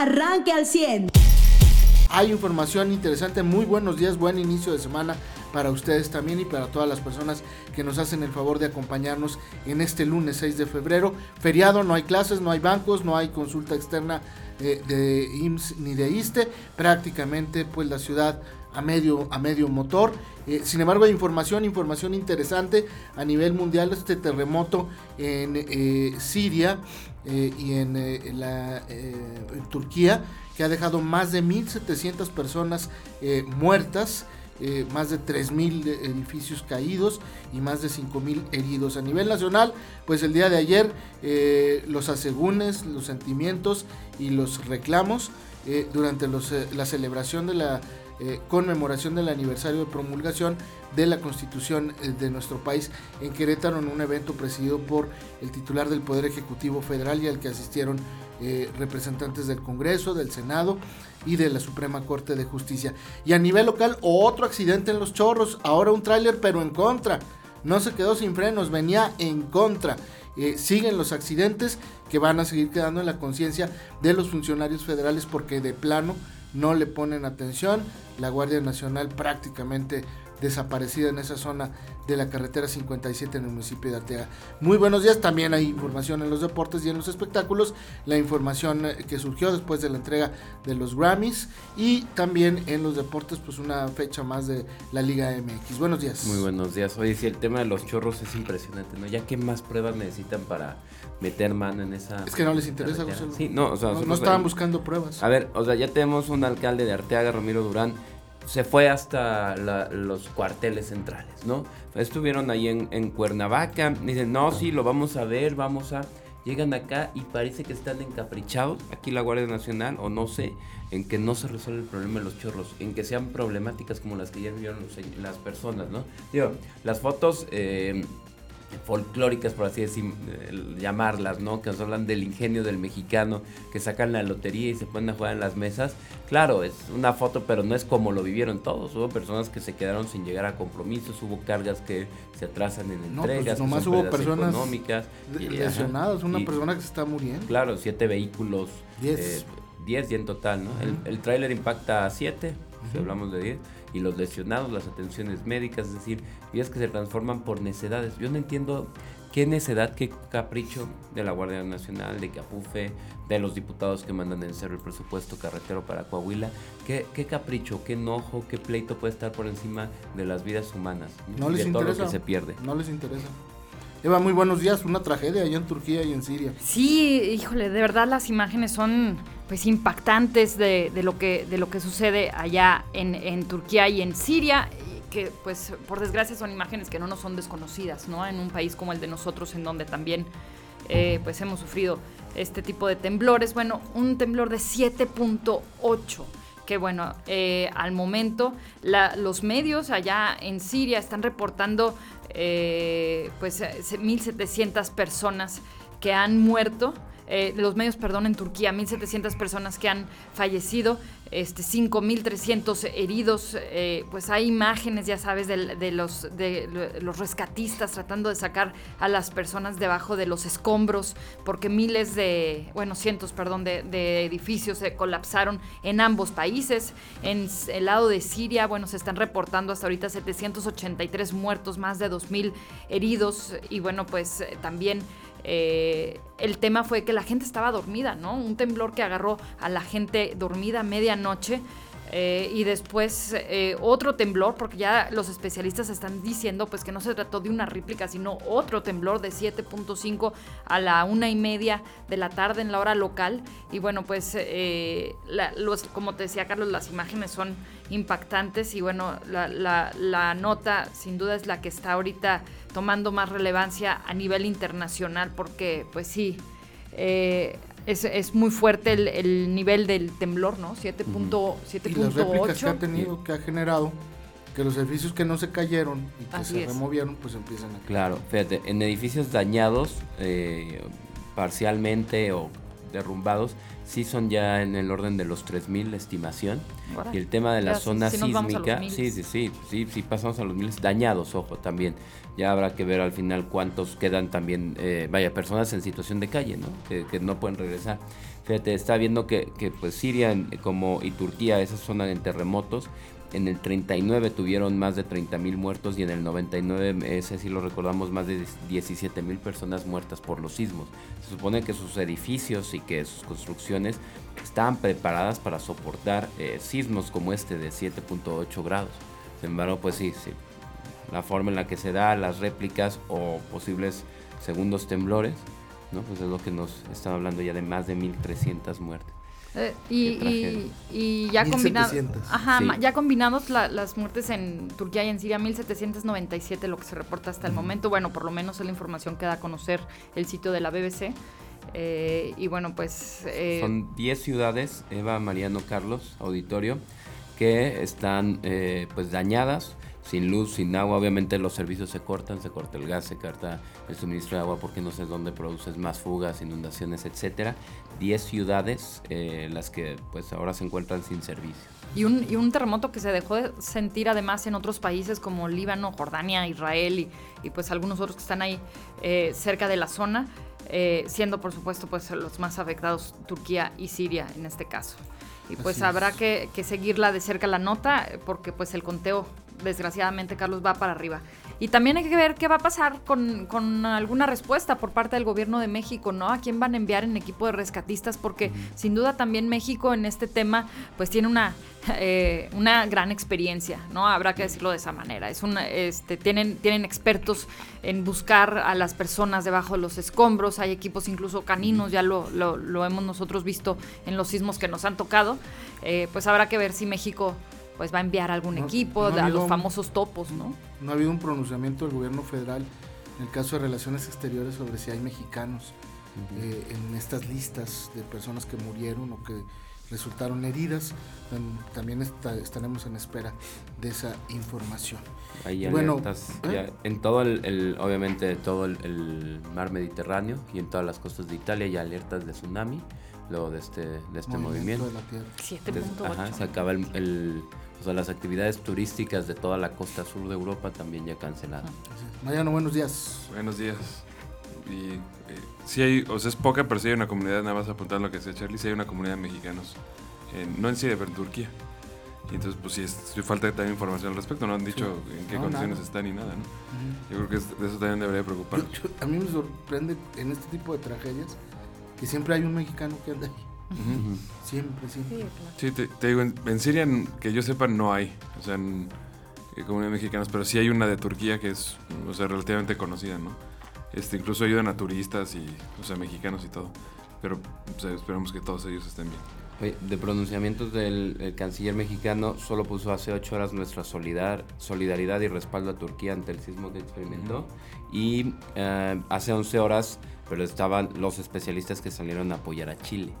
arranque al 100. Hay información interesante, muy buenos días, buen inicio de semana para ustedes también y para todas las personas que nos hacen el favor de acompañarnos en este lunes 6 de febrero. Feriado, no hay clases, no hay bancos, no hay consulta externa eh, de IMSS ni de ISTE, prácticamente pues la ciudad a medio, a medio motor. Eh, sin embargo, hay información, información interesante a nivel mundial. Este terremoto en eh, Siria y en, la, en Turquía, que ha dejado más de 1.700 personas muertas. Eh, más de 3.000 edificios caídos y más de 5.000 heridos. A nivel nacional, pues el día de ayer eh, los asegúnes, los sentimientos y los reclamos eh, durante la celebración de la conmemoración del aniversario de promulgación de la constitución de nuestro país en Querétaro en un evento presidido por el titular del Poder Ejecutivo Federal y al que asistieron representantes del Congreso, del Senado y de la Suprema Corte de Justicia. Y a nivel local, otro accidente en los chorros, ahora un tráiler pero en contra. No se quedó sin frenos, venía en contra. Eh, siguen los accidentes que van a seguir quedando en la conciencia de los funcionarios federales porque de plano no le ponen atención. La Guardia Nacional prácticamente desaparecida en esa zona de la carretera 57 en el municipio de Arteaga. Muy buenos días, también hay información en los deportes y en los espectáculos, la información eh, que surgió después de la entrega de los Grammys y también en los deportes pues una fecha más de la Liga MX. Buenos días. Muy buenos días. Oye, si el tema de los chorros es impresionante, ¿no? Ya qué más pruebas necesitan para meter mano en esa... Es que no les interesa, José. Sí, no, o sea, no, no estaban buscando pruebas. A ver, o sea, ya tenemos un alcalde de Arteaga, Ramiro Durán, se fue hasta los cuarteles centrales, ¿no? Estuvieron ahí en, Cuernavaca, dicen, no, sí, lo vamos a ver, vamos a... Llegan acá y parece que están encaprichados, aquí la Guardia Nacional, o no sé, en que no se resuelve el problema de los chorros, en que sean problemáticas como las que ya vieron las personas, ¿no? Digo, las fotos... Eh, folclóricas, por así decir, eh, llamarlas, ¿no? Que nos hablan del ingenio del mexicano, que sacan la lotería y se ponen a jugar en las mesas. Claro, es una foto, pero no es como lo vivieron todos. Hubo personas que se quedaron sin llegar a compromisos, hubo cargas que se atrasan en pues entregas, nomás hubo personas económicas. Lesionadas, una persona que se está muriendo. Claro, siete vehículos. Diez. Eh, diez y en total, ¿no? El, el tráiler impacta a siete, si hablamos de diez y los lesionados, las atenciones médicas, es decir, vidas que se transforman por necedades. Yo no entiendo qué necedad, qué capricho de la Guardia Nacional, de Capufe, de los diputados que mandan en cero el presupuesto carretero para Coahuila, qué, qué capricho, qué enojo, qué pleito puede estar por encima de las vidas humanas, no les de todo lo que se pierde. No les interesa. Eva, muy buenos días. Una tragedia allá en Turquía y en Siria. Sí, híjole, de verdad las imágenes son pues impactantes de, lo, que, de lo que sucede allá en, Turquía y en Siria que pues por desgracia son imágenes que no nos son desconocidas, ¿no? En un país como el de nosotros, en donde también eh, pues hemos sufrido este tipo de temblores. Bueno, un temblor de 7.8 que bueno, eh, al momento los medios allá en Siria están reportando eh, pues 1.700 personas que han muerto eh, los medios, perdón, en Turquía, 1.700 personas que han fallecido, este, 5.300 heridos, eh, pues hay imágenes, ya sabes, de, los, de los rescatistas tratando de sacar a las personas debajo de los escombros, porque miles de, bueno, cientos, perdón, de, edificios se colapsaron en ambos países. En el lado de Siria, bueno, se están reportando hasta ahorita 783 muertos, más de 2.000 heridos, y bueno, pues eh, también eh, el tema fue que la gente estaba dormida, ¿no? Un temblor que agarró a la gente dormida a medianoche. Eh, y después eh, otro temblor, porque ya los especialistas están diciendo pues que no se trató de una réplica, sino otro temblor de 7.5 a la una y media de la tarde en la hora local. Y bueno, pues los, como te decía Carlos, las imágenes son impactantes y bueno, la, nota sin duda es la que está ahorita tomando más relevancia a nivel internacional porque pues sí, eh, es, muy fuerte el, nivel del temblor, ¿no? 7.8. Y las réplicas que ha tenido, que ha generado, que los edificios que no se cayeron y que se removieron, pues empiezan a Claro, fíjate, en edificios dañados eh, parcialmente o derrumbados, sí son ya en el orden de los 3.000 la estimación. Órale. Y el tema de la zona los sísmica, sí, sí, sí, sí, sí, pasamos a los miles dañados, ojo, también. Ya habrá que ver al final cuántos quedan también, eh, vaya, personas en situación de calle, ¿no? Que, que no pueden regresar. Fíjate, está viendo que, que pues Siria como y Turquía, esas zonas en terremotos, en el 39 tuvieron más de 30 mil muertos y en el 99, ese sí lo recordamos, más de 17 mil personas muertas por los sismos. Se supone que sus edificios y que sus construcciones estaban preparadas para soportar eh, sismos como este de 7.8 grados. Sin embargo, pues sí, sí, la forma en la que se da las réplicas o posibles segundos temblores. Pues es lo que nos están hablando ya de más de 1.300 muertes. Eh, y, ya combinados 1700. ajá, Sí. ya combinados la- las muertes en Turquía y en Siria 1797 lo que se reporta hasta el momento. Bueno por lo menos es la información que da a conocer el sitio de la BBC Eh, y bueno pues eh, Son 10 ciudades, Eva, Mariano, Carlos, auditorio, que están eh, pues dañadas, sin luz, sin agua. Obviamente los servicios se cortan, se corta el gas, se corta el suministro de agua porque no sé dónde produces más fugas, inundaciones, etcétera. 10 ciudades eh, las que pues ahora se encuentran sin servicio. Y un, y un terremoto que se dejó de sentir además en otros países como Líbano, Jordania, Israel y, y, pues algunos otros que están ahí eh, cerca de la zona, eh, siendo por supuesto pues los más afectados Turquía y Siria en este caso. Y pues Así habrá es. que, que seguirla de cerca la nota porque pues el conteo desgraciadamente Carlos va para arriba. Y también hay que ver qué va a pasar con, con alguna respuesta por parte del gobierno de México, ¿no? A quién van a enviar en equipo de rescatistas, porque sin duda también México en este tema pues tiene una, eh, una gran experiencia, ¿no? Habrá que decirlo de esa manera. Es una, este, tienen, tienen expertos en buscar a las personas debajo de los escombros, hay equipos incluso caninos, ya lo, lo, lo hemos nosotros visto en los sismos que nos han tocado. Eh, pues habrá que ver si México pues va a enviar algún No- equipo, no a los un- famosos topos, ¿no? No ha habido un pronunciamiento del gobierno federal en el caso de relaciones exteriores sobre si hay mexicanos eh, en estas listas de personas que murieron o que resultaron heridas. Tam- También está- estaremos en espera de esa información. Hay bueno, alertas ¿eh? ya en todo el, el- obviamente todo el, el mar Mediterráneo y en todas las costas de Italia hay alertas de tsunami luego de este de este movimiento. de la Tierra. 7.8. ajá, se acaba el, el- o sea, las actividades turísticas de toda la costa sur de Europa también ya canceladas. Es. Mariano, buenos días. Buenos días. Y eh, sí hay, o sea, es poca, pero sí hay una comunidad, nada más apuntar lo que decía Charlie, sí hay una comunidad de mexicanos, en- no en Siria, pero en Turquía. Y entonces, pues sí, es, sí falta también información al respecto, no han dicho en qué No, condiciones nada. están ni nada, ¿no? Yo creo que es- de eso también debería yo- a mí me sorprende en este tipo de tragedias que siempre hay un mexicano que anda ahí. Siempre, siempre. Sí, claro. Sí, te, te digo, en, en Siria, que yo sepa, no hay, o sea, en, eh, comunidades mexicanas, pero sí hay una de Turquía que es, o sea, relativamente conocida, ¿no? Este, incluso ayudan a turistas y, o sea, mexicanos y todo. Pero o sea, esperamos que todos ellos estén bien. Oye, de pronunciamientos del el canciller mexicano, solo puso hace ocho horas nuestra solidar, solidaridad y respaldo a Turquía ante el sismo que experimentó. Y eh, hace 11 horas, pero estaban los especialistas que salieron a apoyar a Chile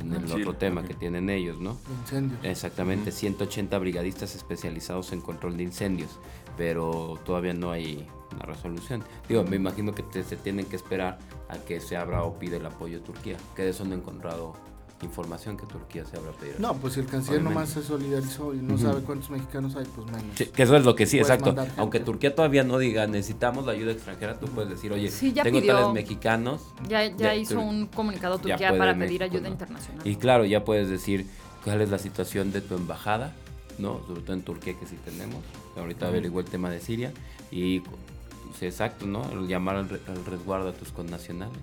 en el Chile, otro tema que tienen ellos, ¿no? De incendios. Exactamente, Ujú. 180 brigadistas especializados en control de incendios, pero todavía no hay una resolución. Digo, me imagino que te- se tienen que esperar a que se abra o pide el apoyo de Turquía, que de eso no he encontrado información que Turquía se abra a pedir. No, pues si el canciller Obviamente. nomás se solidarizó y no sabe cuántos mexicanos hay, pues menos. Sí, que eso es lo que sí, Puedes exacto. Aunque Turquía todavía no diga necesitamos la ayuda extranjera, tú puedes decir, oye, Sí, ya tengo pidió. tales mexicanos. Ya, ya Ya, hizo un comunicado Turquía para México, pedir ayuda ¿no? internacional. Y claro, ya puedes decir cuál es la situación de tu embajada, ¿no? Sobre todo en Turquía que sí tenemos. Ahorita averiguo el tema de Siria. Y sí, exacto, ¿no? El llamar al, re- al resguardo a tus connacionales.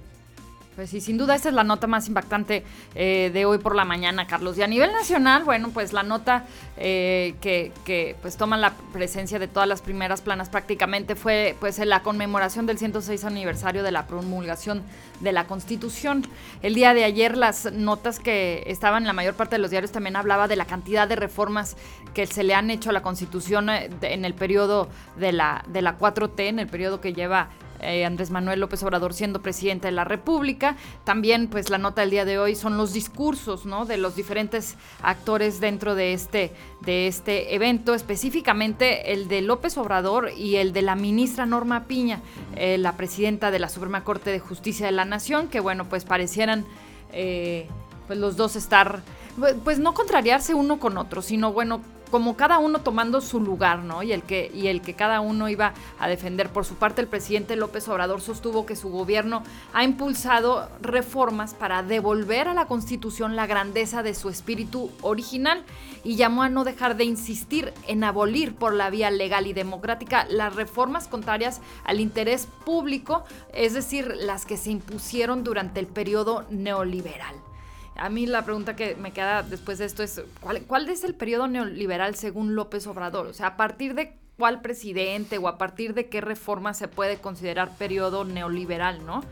Pues sí, sin duda esta es la nota más impactante eh, de hoy por la mañana, Carlos. Y a nivel nacional, bueno, pues la nota eh, que, que, pues toma la presencia de todas las primeras planas prácticamente fue pues en la conmemoración del 106 aniversario de la promulgación de la Constitución. El día de ayer las notas que estaban en la mayor parte de los diarios también hablaba de la cantidad de reformas que se le han hecho a la Constitución eh, en el periodo de la, de la 4T, en el periodo que lleva eh, Andrés Manuel López Obrador siendo presidente de la República. También, pues, la nota del día de hoy son los discursos. De los diferentes actores dentro de este, de este evento, específicamente el de López Obrador y el de la ministra Norma Piña, eh, la presidenta de la Suprema Corte de Justicia de la Nación, que, bueno, pues parecieran... eh, pues los dos estar, pues no contrariarse uno con otro, sino bueno, como cada uno tomando su lugar, ¿no? Y el que y el que cada uno iba a defender. Por su parte, el presidente López Obrador sostuvo que su gobierno ha impulsado reformas para devolver a la Constitución la grandeza de su espíritu original y llamó a no dejar de insistir en abolir por la vía legal y democrática las reformas contrarias al interés público, es decir, las que se impusieron durante el periodo neoliberal. A mí la pregunta que me queda después de esto es, ¿cuál, es el periodo neoliberal según López Obrador? O sea, ¿a partir de cuál presidente o a partir de qué reforma se puede considerar periodo neoliberal, no?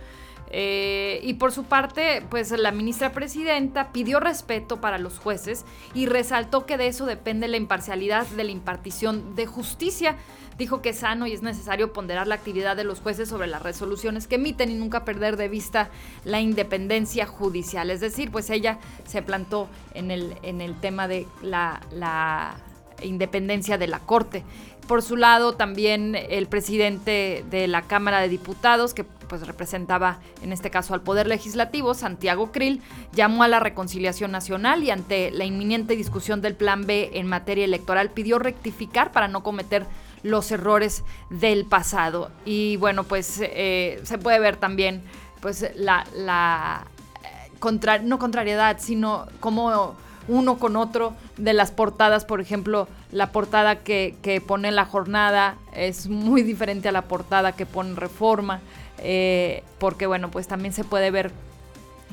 Eh, y por su parte, pues la ministra presidenta pidió respeto para los jueces y resaltó que de eso depende la imparcialidad de la impartición de justicia dijo que es sano y es necesario ponderar la actividad de los jueces sobre las resoluciones que emiten y nunca perder de vista la independencia judicial. Es decir, pues ella se plantó en el, en el tema de la, la independencia de la Corte. Por su lado, también el presidente de la Cámara de Diputados, que pues representaba en este caso al Poder Legislativo, Santiago Krill, llamó a la reconciliación nacional y ante la inminente discusión del Plan B en materia electoral pidió rectificar para no cometer los errores del pasado. Y bueno, pues eh, se puede ver también pues la, la eh, no contrariedad, sino como uno con otro de las portadas, por ejemplo, la portada que, que pone la jornada es muy diferente a la portada que pone Reforma, eh, porque bueno, pues también se puede ver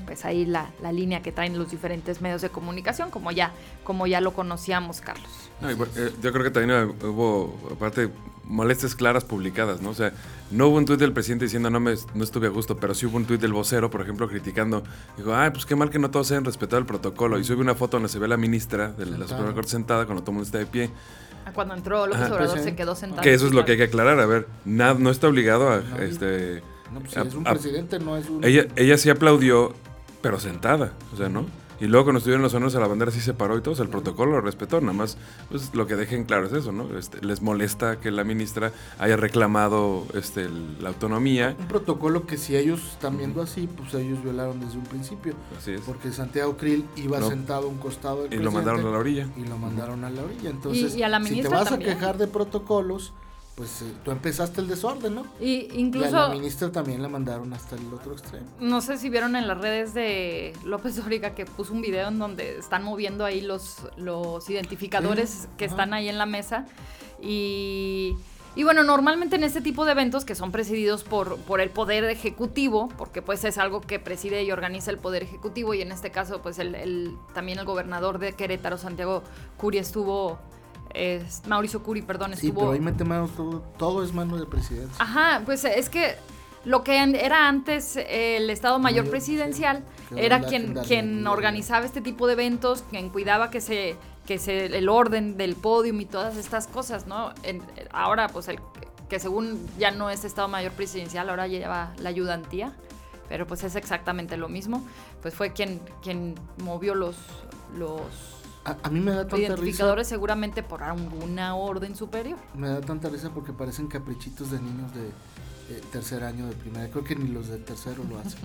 pues ahí la, la, línea que traen los diferentes medios de comunicación, como ya, como ya lo conocíamos, Carlos. Eh, yo creo que también hubo, aparte, molestias claras publicadas, ¿no? O sea, no hubo un tuit del presidente diciendo no, me, no estuve a gusto, pero sí hubo un tuit del vocero, por ejemplo, criticando. Dijo, ay, pues qué mal que no todos hayan respetado el protocolo. Y sube una foto donde se ve a la ministra de la Suprema Corte sentada cuando todo el mundo está de pie. Ah, cuando entró López Obrador pues se quedó sentado. Que eso es lo que hay que aclarar. A ver, nada, no está obligado a... este, no, pues si es un presidente, no es un... Ella, ella sí aplaudió pero sentada, o sea, ¿no? Y luego cuando estuvieron los honores a la bandera sí se paró y todo, el protocolo lo respetó, nada más pues lo que dejen claro es eso, ¿no? Este, les molesta que la ministra haya reclamado este, la autonomía. Un protocolo que si ellos están viendo así, pues ellos violaron desde un principio. Así es. Porque Santiago Krill iba sentado a un costado del Y lo mandaron a la orilla. Y lo mandaron a la orilla. Entonces, si te vas a quejar de protocolos pues eh, tú empezaste el desorden, ¿no? Y incluso... Y a la ministra también la mandaron hasta el otro extremo. No sé si vieron en las redes de López Dóriga que puso un video en donde están moviendo ahí los, los identificadores que están ahí en la mesa. Y... Y bueno, normalmente en este tipo de eventos que son presididos por, por el Poder Ejecutivo, porque pues es algo que preside y organiza el Poder Ejecutivo, y en este caso pues el, el también el gobernador de Querétaro, Santiago Curia, estuvo es, Mauricio Curi, perdón, estuvo... Sí, pero ahí mete mano todo, todo es mano de presidencia. Ajá, pues es que lo que era antes el Estado Mayor, Presidencial era quien, quien organizaba este tipo de eventos, quien cuidaba que se que se el orden del podium y todas estas cosas, ¿no? ahora pues el que según ya no es Estado Mayor Presidencial, ahora lleva la ayudantía, pero pues es exactamente lo mismo, pues fue quien quien movió los los a, mí me da tanta identificadores seguramente por alguna orden superior. Me da tanta risa porque parecen caprichitos de niños de tercer año de primaria. Creo que ni los de tercero lo hacen.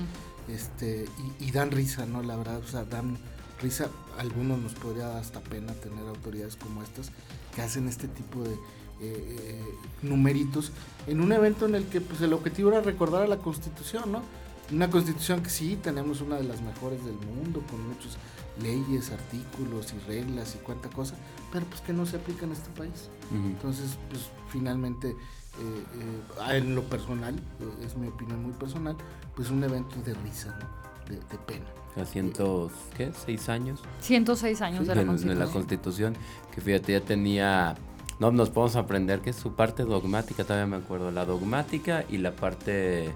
este y, dan risa, ¿no? La verdad, o sea, dan risa. algunos nos podría dar hasta pena tener autoridades como estas que hacen este tipo de eh, eh, numeritos en un evento en el que pues el objetivo era recordar a la Constitución, ¿no? Una Constitución que sí tenemos una de las mejores del mundo con muchos leyes, artículos y reglas y cuánta cosa, pero pues que no se aplica en este país. Entonces, pues finalmente, eh, eh, en lo personal, eh, es mi opinión muy personal, pues un evento de risa, de, pena. A cientos, ¿qué? ¿Seis años? 106 años de, la Constitución. de la Constitución, que fíjate, ya tenía... No, nos podemos aprender que es su parte dogmática, todavía me acuerdo, la dogmática y la parte,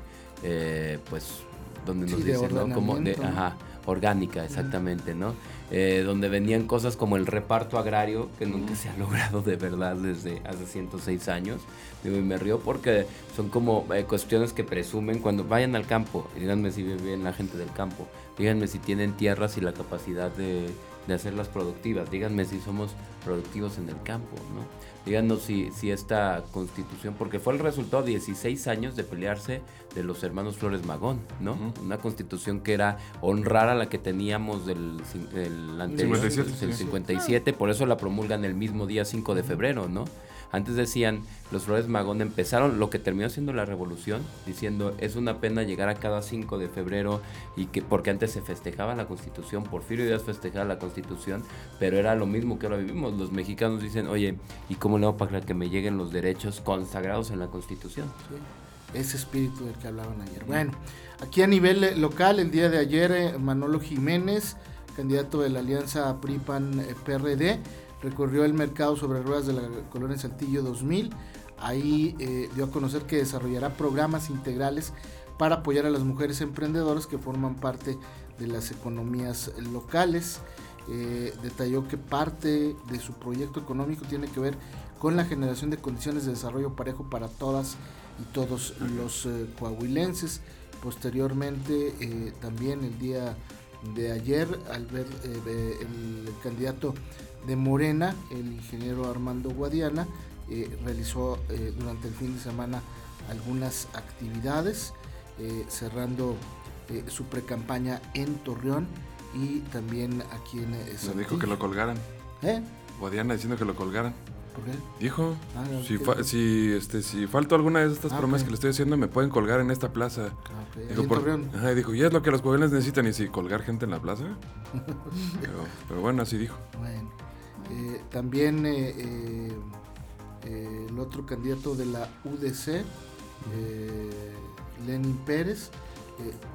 pues, donde nos dicen, ¿no? Como de, ajá, orgánica, exactamente, ¿no? Eh, donde venían cosas como el reparto agrario, que nunca se ha logrado de verdad desde hace 106 años. y me río porque son como eh, cuestiones que presumen cuando vayan al campo, díganme si viven la gente del campo, díganme si tienen tierras y la capacidad de, de hacerlas productivas. Díganme si somos productivos en el campo, ¿no? Díganos si, si esta constitución, porque fue el resultado de 16 años de pelearse de los hermanos Flores Magón, ¿no? Una constitución que era honrar a la que teníamos del, del anterior, 57, el sí. 57, por eso la promulgan el mismo día 5 de febrero, ¿no? Antes decían, los Flores Magón empezaron lo que terminó siendo la revolución, diciendo, es una pena llegar a cada 5 de febrero y que porque antes se festejaba la Constitución, Porfirio Díaz festejaba la Constitución, pero era lo mismo que ahora vivimos. Los mexicanos dicen, oye, ¿y cómo le hago para que me lleguen los derechos consagrados en la Constitución? Sí, ese espíritu del que hablaban ayer. Bueno, aquí a nivel eh, local, el día de ayer, eh, Manolo Jiménez, candidato de la alianza PRI-PAN-PRD, recorrió el mercado sobre ruedas de la colonia Saltillo 2000. Ahí eh, dio a conocer que desarrollará programas integrales para apoyar a las mujeres emprendedoras que forman parte de las economías locales. Eh, detalló que parte de su proyecto económico tiene que ver con la generación de condiciones de desarrollo parejo para todas y todos los eh, coahuilenses. Posteriormente, eh, también el día de ayer, al ver el candidato de Morena, el ingeniero Armando Guadiana, eh, realizó eh, durante el fin de semana algunas actividades, eh, cerrando eh, su precampaña en Torreón y también aquí en Me dijo que lo colgaran. ¿Eh? Guadiana diciendo que lo colgaran. ¿Por qué? Dijo, Ah, si, ¿qué fa- si, este, si falto alguna de estas Ah, promesas que le estoy haciendo, me pueden colgar en esta plaza. Ah, Dijo, en por- Torreón. ajá, y dijo, ¿y es lo que los jóvenes necesitan? ¿Y si colgar gente en la plaza? pero, pero bueno, así dijo. Bueno, eh, también eh, eh, el otro candidato de la UDC, Lenin Pérez,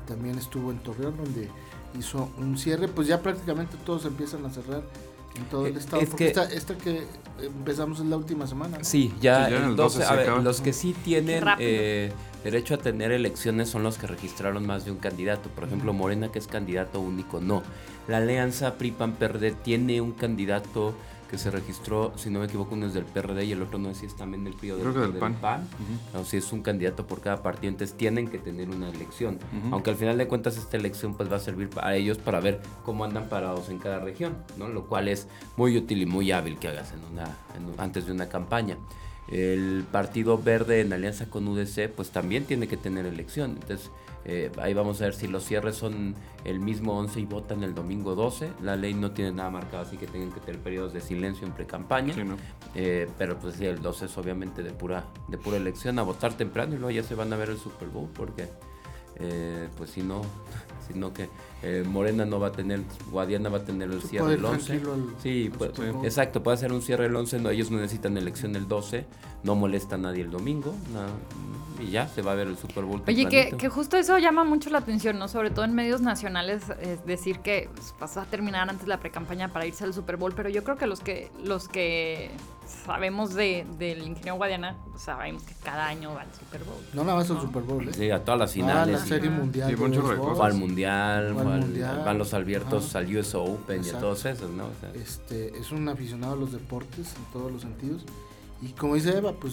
también estuvo en Torreón donde hizo un cierre, pues ya prácticamente todos empiezan a cerrar en todo el Eh, estado, es porque que- esta, esta que empezamos es la última semana. ¿no? Sí, ya, Sí, ya el el 12, 12 a se ver, acaba. los que sí tienen eh, derecho a tener elecciones son los que registraron más de un candidato. Por ejemplo, Morena, que es candidato único, no. La alianza PRI-PAN-PRD tiene un candidato que se registró, si no me equivoco, uno es del PRD y el otro no sé si es también del PRI o del, Creo que del o PAN. O si es un candidato por cada partido, entonces tienen que tener una elección. Aunque al final de cuentas esta elección pues va a servir a ellos para ver cómo andan parados en cada región, ¿no? Lo cual es muy útil y muy hábil que hagas en una, en antes de una campaña. El Partido Verde en alianza con UDC pues también tiene que tener elección. Entonces eh, ahí vamos a ver si los cierres son el mismo 11 y votan el domingo 12. La ley no tiene nada marcado así que tengan que tener periodos de silencio en pre-campaña. Sí, ¿no? Eh, pero pues sí, el 12 es obviamente de pura, de pura elección, a votar temprano y luego ya se van a ver el Super Bowl, porque eh, pues si no, si no que eh, Morena no va a tener, Guadiana va a tener el cierre puede el ir 11. tranquilo al- Sí, al pues, exacto, puede hacer un cierre el 11, no, ellos no necesitan elección el 12, no molesta a nadie el domingo, y ya se va a ver el Super Bowl. Oye, que, justo eso llama mucho la atención, ¿no? Sobre todo en medios nacionales, es decir que pues, vas a terminar antes la precampaña para irse al Super Bowl, pero yo creo que los que los que sabemos de, del ingeniero Guadiana, pues, sabemos que cada año va al Super Bowl. No nada más al. Super Bowl. ¿eh? Sí, a todas las Ah, finales. la y- serie Ah. mundial. Sí, al mundial, Fue al van los abiertos Ajá. al US Open y a todos esos, ¿no? O sea, Este, es un aficionado a los deportes en todos los sentidos. Y como dice Eva, pues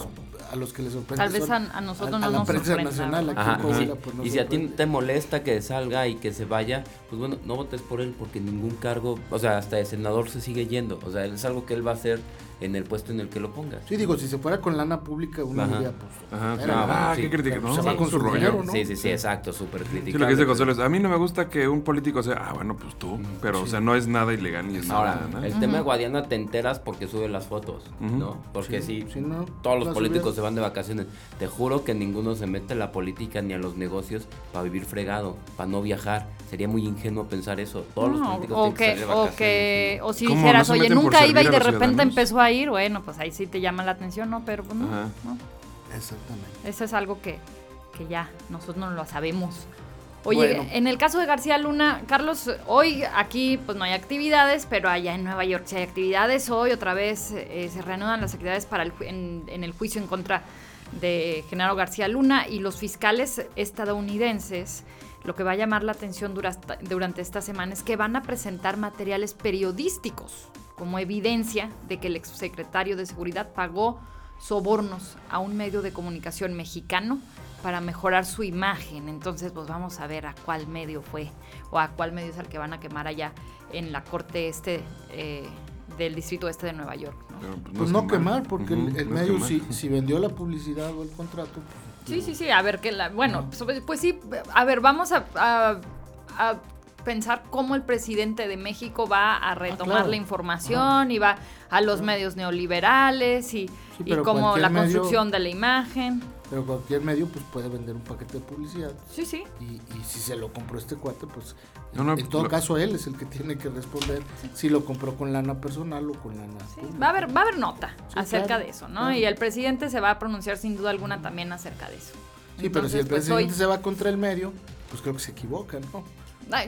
a los que les sorprende. Tal vez a, a nosotros a no la nos prensa sorprenda, nacional y pues, no y si a ti te molesta que salga y que se vaya, pues bueno, no votes por él porque ningún cargo, o sea, hasta el senador se sigue yendo. O sea, es algo que él va a hacer en el puesto en el que lo pongas. Sí, digo, si se fuera con lana pública, uno Ajá. diría, pues. Ajá, sí. Ah, sí. ¿qué crítica? No, se va con su rollo. ¿no? Sí, sí, sí, exacto, súper Sí, crítico. lo que dice González, a mí no me gusta que un político sea, ah, bueno, pues tú, pero, o sea, no es nada ilegal ni es Ahora, nada, ¿no? el tema de Guadiana te enteras porque sube las fotos. ¿no? Porque Sí, si sí, no, todos los políticos se van de vacaciones, te juro que ninguno se mete a la política ni a los negocios para vivir fregado, para no viajar. Sería muy ingenuo pensar eso. Todos los políticos o tienen que que, salir de o vacaciones. que, o si ¿Cómo? ¿No dijeras, oye, nunca iba y de repente empezó a ir, bueno, pues ahí sí te llama la atención, ¿no? Pero pues no, Ajá. no. Exactamente. Eso es algo que, que ya nosotros no lo sabemos. Oye, Bueno. en el caso de García Luna, Carlos, hoy aquí pues no hay actividades, pero allá en Nueva York sí hay actividades. Hoy otra vez eh, se reanudan las actividades para el, en, en el juicio en contra de Genaro García Luna y los fiscales estadounidenses. Lo que va a llamar la atención durasta- durante esta semana es que van a presentar materiales periodísticos como evidencia de que el exsecretario de Seguridad pagó sobornos a un medio de comunicación mexicano para mejorar su imagen. Entonces, pues vamos a ver a cuál medio fue o a cuál medio es el que van a quemar allá en la corte este eh, del distrito este de Nueva York. ¿no? Pero, Pues es no quemar. quemar, porque el, el no es medio, si, si vendió la publicidad o el contrato. pues, Sí, sí, sí, a ver que la, bueno, pues, pues sí, a ver, vamos a, a- a pensar cómo el presidente de México va a retomar claro. la información y va a los medios neoliberales y, y pero como la medio- construcción de la imagen. Pero cualquier medio pues puede vender un paquete de publicidad. Sí, sí. Y, y si se lo compró este cuate, pues No, no, en todo lo- caso él es el que tiene que responder si lo compró con lana personal o con lana. Sí, va a haber, va a haber nota Sí, acerca claro, de eso, ¿no? claro. Y el presidente se va a pronunciar sin duda alguna también acerca de eso. Sí, pero si el pues, presidente hoy- se va contra el medio, pues creo que se equivoca, ¿no?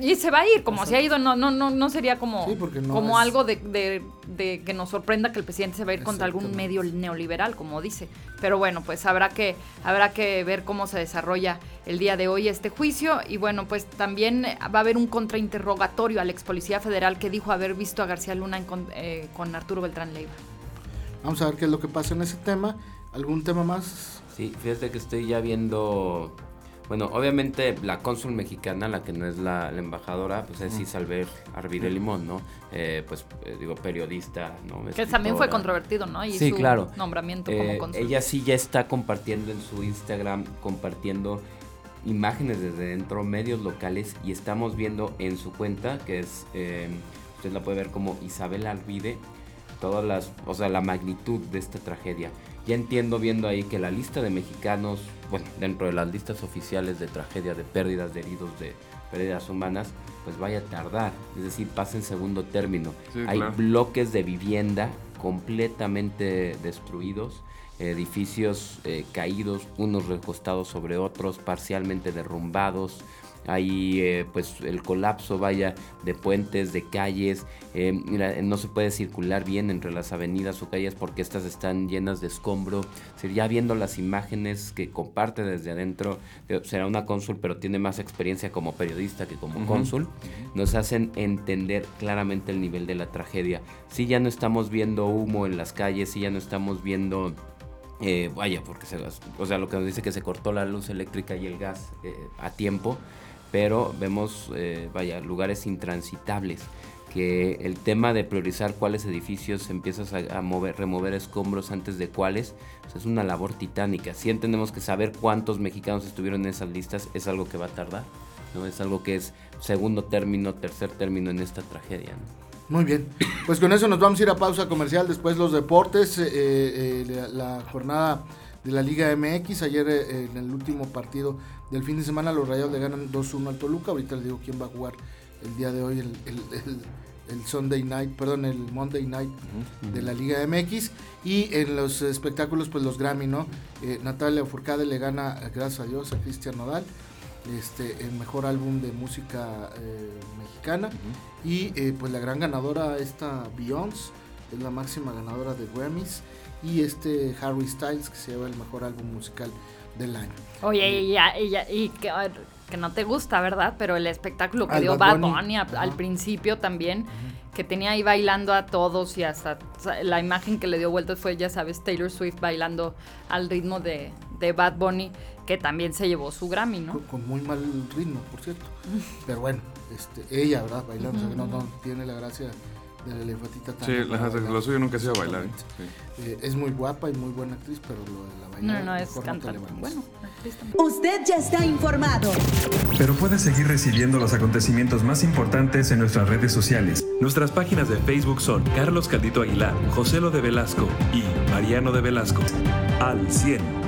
Y se va a ir, como se ha ido, no, no, no, no sería como, Sí, porque no como es- algo de, de- de que nos sorprenda que el presidente se va a ir contra algún medio neoliberal, como dice. Pero bueno, pues habrá que, habrá que ver cómo se desarrolla el día de hoy este juicio. Y bueno, pues también va a haber un contrainterrogatorio al ex policía federal que dijo haber visto a García Luna en con, eh, con Arturo Beltrán Leiva. Vamos a ver qué es lo que pasa en ese tema. ¿Algún tema más? Sí, fíjate que estoy ya viendo. Bueno, obviamente la cónsul mexicana, la que no es la, la embajadora, pues es Isalver Arvide Limón, ¿no? Eh, pues eh, digo, periodista, ¿no? Que también fue Escritora. controvertido, ¿no? Y Sí, su claro. nombramiento Eh, como cónsul. ella sí ya está compartiendo en su Instagram, compartiendo imágenes desde dentro, medios locales, y estamos viendo en su cuenta, que es, eh, usted la puede ver como Isabel Arvide, todas las, o sea, la magnitud de esta tragedia. Ya entiendo viendo ahí que la lista de mexicanos, bueno, dentro de las listas oficiales de tragedia, de pérdidas, de heridos, de pérdidas humanas, pues vaya a tardar, es decir, pasa en segundo término. Sí, Hay claro. bloques de vivienda completamente destruidos, edificios eh, caídos, unos recostados sobre otros, parcialmente derrumbados. Hay eh, pues el colapso, vaya, de puentes, de calles. eh, mira, no se puede circular bien entre las avenidas o calles porque estas están llenas de escombro. Es decir, ya viendo las imágenes que comparte desde adentro, eh, será una cónsul, pero tiene más experiencia como periodista que como cónsul nos hacen entender claramente el nivel de la tragedia. Si ya no estamos viendo humo en las calles, si ya no estamos viendo, eh, vaya, porque se, las- o sea, lo que nos dice que se cortó la luz eléctrica y el gas eh, a tiempo, pero vemos, eh, vaya, lugares intransitables. Que el tema de priorizar cuáles edificios empiezas a, mover, remover escombros antes de cuáles, es una labor titánica. Si entendemos que saber cuántos mexicanos estuvieron en esas listas es algo que va a tardar. ¿no? Es algo que es segundo término, tercer término en esta tragedia. Muy bien. Pues con eso nos vamos a ir a pausa comercial. Después los deportes, eh, eh, la jornada de la Liga MX. Ayer eh, en el último partido del fin de semana los Rayados le ganan 2-1 al Toluca. Ahorita les digo quién va a jugar el día de hoy, el, el- el- el Sunday Night, perdón, el Monday Night de la Liga MX. Y en los espectáculos, pues los Grammy, ¿no? Eh, Natalia Furcade le gana, gracias a Dios, a Cristian Nodal. Este, el mejor álbum de música eh, mexicana. Y pues la gran ganadora, esta Beyoncé, es la máxima ganadora de Grammys. Y este Harry Styles, que se lleva el mejor álbum musical del año. Oye, y, ya- y ya- y que, no te gusta, ¿verdad? Pero el espectáculo que dio Bad Bunny. Bunny, a- Ajá. al principio también, que tenía ahí bailando a todos y hasta la imagen que le dio vueltas fue, ya sabes, Taylor Swift bailando al ritmo de, de Bad Bunny, que también se llevó su Grammy, ¿no? Con, muy mal ritmo, por cierto. Pero bueno, este, ella, ¿verdad? Bailando, o sea, que no, no tiene la gracia de la elefantita tan Sí, la- lo suyo nunca ha sido bailar. ¿eh? Sí. Eh, es muy guapa y muy buena actriz, pero lo de la No, bailar no, es mejor te cantante. Bueno, actriz también. Usted ya está informado. Pero puedes seguir recibiendo los acontecimientos más importantes en nuestras redes sociales. Nuestras páginas de Facebook son Carlos Caldito Aguilar, José Lo de Velasco y Mariano de Velasco. Al 100.